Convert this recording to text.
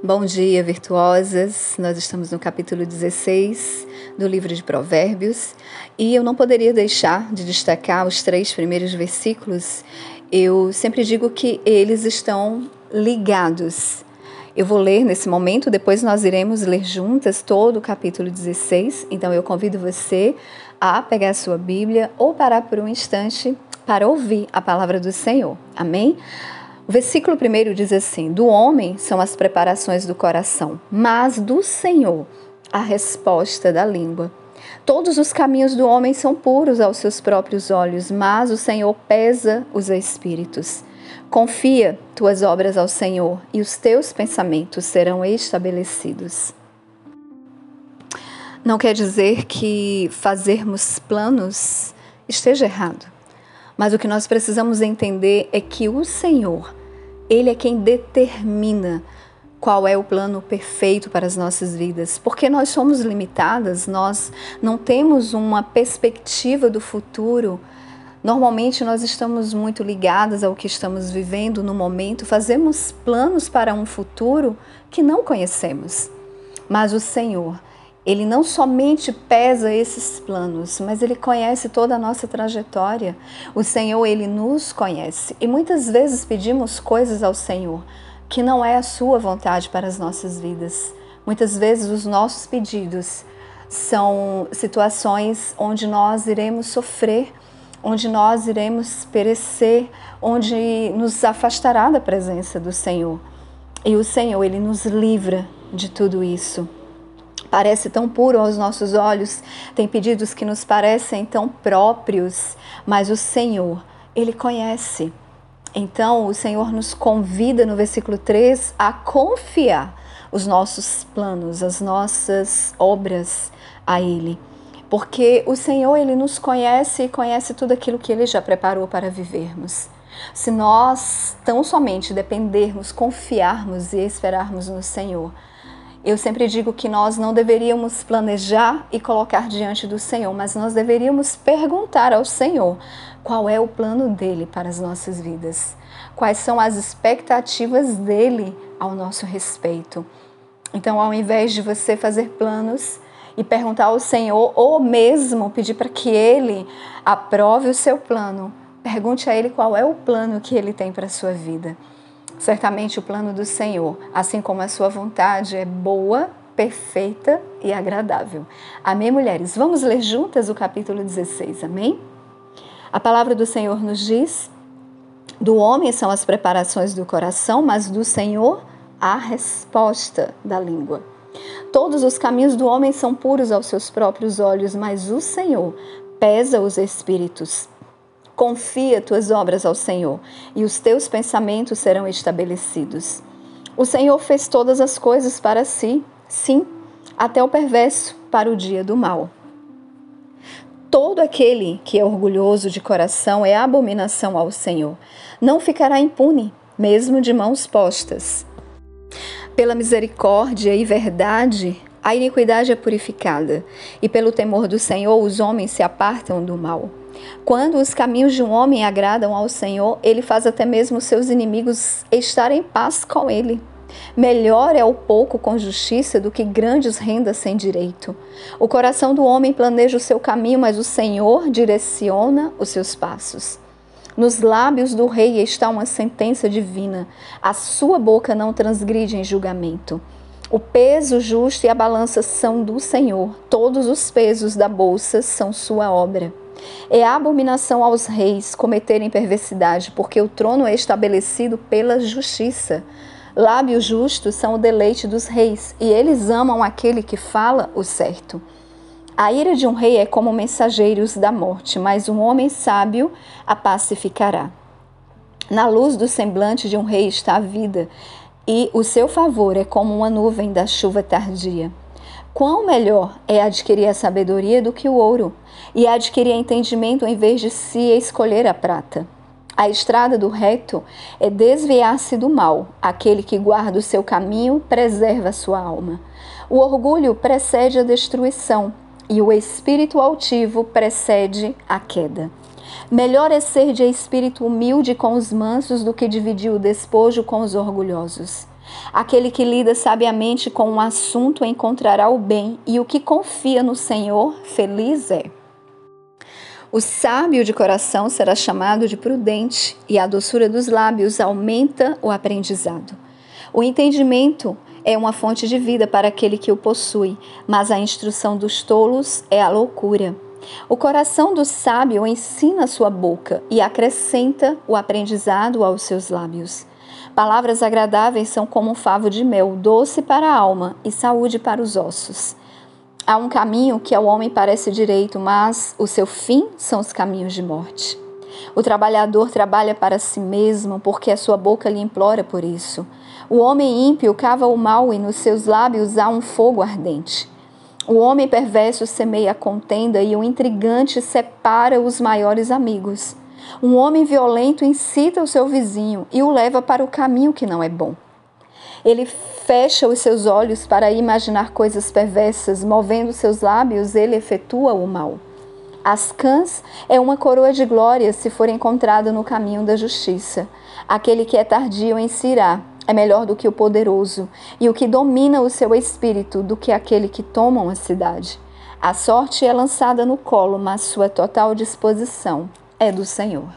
Bom dia, virtuosas. Nós estamos no capítulo 16 do livro de Provérbios e eu não poderia deixar de destacar os três primeiros versículos. Eu sempre digo que eles estão ligados. Eu vou ler nesse momento, depois nós iremos ler juntas todo o capítulo 16. Então eu convido você a pegar a sua Bíblia ou parar por um instante para ouvir a palavra do Senhor. Amém? O versículo primeiro diz assim: Do homem são as preparações do coração, mas do Senhor a resposta da língua. Todos os caminhos do homem são puros aos seus próprios olhos, mas o Senhor pesa os espíritos. Confia tuas obras ao Senhor e os teus pensamentos serão estabelecidos. Não quer dizer que fazermos planos esteja errado, mas o que nós precisamos entender é que o Senhor ele é quem determina qual é o plano perfeito para as nossas vidas, porque nós somos limitadas, nós não temos uma perspectiva do futuro. Normalmente nós estamos muito ligadas ao que estamos vivendo no momento, fazemos planos para um futuro que não conhecemos. Mas o Senhor, ele não somente pesa esses planos, mas ele conhece toda a nossa trajetória. O Senhor, ele nos conhece. E muitas vezes pedimos coisas ao Senhor que não é a sua vontade para as nossas vidas. Muitas vezes os nossos pedidos são situações onde nós iremos sofrer, onde nós iremos perecer, onde nos afastará da presença do Senhor. E o Senhor, ele nos livra de tudo isso parece tão puro aos nossos olhos, tem pedidos que nos parecem tão próprios, mas o Senhor, Ele conhece. Então, o Senhor nos convida no versículo 3 a confiar os nossos planos, as nossas obras a Ele. Porque o Senhor, Ele nos conhece e conhece tudo aquilo que Ele já preparou para vivermos. Se nós tão somente dependermos, confiarmos e esperarmos no Senhor, eu sempre digo que nós não deveríamos planejar e colocar diante do Senhor, mas nós deveríamos perguntar ao Senhor qual é o plano dele para as nossas vidas, quais são as expectativas dele ao nosso respeito. Então, ao invés de você fazer planos e perguntar ao Senhor, ou mesmo pedir para que ele aprove o seu plano, pergunte a ele qual é o plano que ele tem para a sua vida. Certamente o plano do Senhor, assim como a sua vontade, é boa, perfeita e agradável. Amém, mulheres? Vamos ler juntas o capítulo 16, amém? A palavra do Senhor nos diz: do homem são as preparações do coração, mas do Senhor a resposta da língua. Todos os caminhos do homem são puros aos seus próprios olhos, mas o Senhor pesa os espíritos. Confia tuas obras ao Senhor, e os teus pensamentos serão estabelecidos. O Senhor fez todas as coisas para si, sim, até o perverso para o dia do mal. Todo aquele que é orgulhoso de coração é abominação ao Senhor. Não ficará impune, mesmo de mãos postas. Pela misericórdia e verdade, a iniquidade é purificada, e pelo temor do Senhor os homens se apartam do mal. Quando os caminhos de um homem agradam ao Senhor, ele faz até mesmo seus inimigos estar em paz com ele. Melhor é o pouco com justiça do que grandes rendas sem direito. O coração do homem planeja o seu caminho, mas o Senhor direciona os seus passos. Nos lábios do rei está uma sentença divina. A sua boca não transgride em julgamento. O peso justo e a balança são do Senhor. Todos os pesos da bolsa são sua obra. É abominação aos reis cometerem perversidade, porque o trono é estabelecido pela justiça. Lábios justos são o deleite dos reis, e eles amam aquele que fala o certo. A ira de um rei é como mensageiros da morte, mas um homem sábio a pacificará. Na luz do semblante de um rei está a vida, e o seu favor é como uma nuvem da chuva tardia. Quão melhor é adquirir a sabedoria do que o ouro, e adquirir entendimento em vez de se escolher a prata. A estrada do reto é desviar-se do mal. Aquele que guarda o seu caminho preserva a sua alma. O orgulho precede a destruição e o espírito altivo precede a queda. Melhor é ser de espírito humilde com os mansos do que dividir o despojo com os orgulhosos. Aquele que lida sabiamente com um assunto encontrará o bem, e o que confia no Senhor, feliz é. O sábio de coração será chamado de prudente, e a doçura dos lábios aumenta o aprendizado. O entendimento é uma fonte de vida para aquele que o possui, mas a instrução dos tolos é a loucura. O coração do sábio ensina sua boca e acrescenta o aprendizado aos seus lábios. Palavras agradáveis são como um favo de mel, doce para a alma e saúde para os ossos. Há um caminho que ao homem parece direito, mas o seu fim são os caminhos de morte. O trabalhador trabalha para si mesmo, porque a sua boca lhe implora por isso. O homem ímpio cava o mal e nos seus lábios há um fogo ardente. O homem perverso semeia a contenda e o intrigante separa os maiores amigos. Um homem violento incita o seu vizinho e o leva para o caminho que não é bom. Ele fecha os seus olhos para imaginar coisas perversas, movendo seus lábios, ele efetua o mal. As cãs é uma coroa de glória se for encontrado no caminho da justiça. Aquele que é tardio em se irá é melhor do que o poderoso, e o que domina o seu espírito do que aquele que toma uma cidade. A sorte é lançada no colo, mas sua total disposição é do Senhor.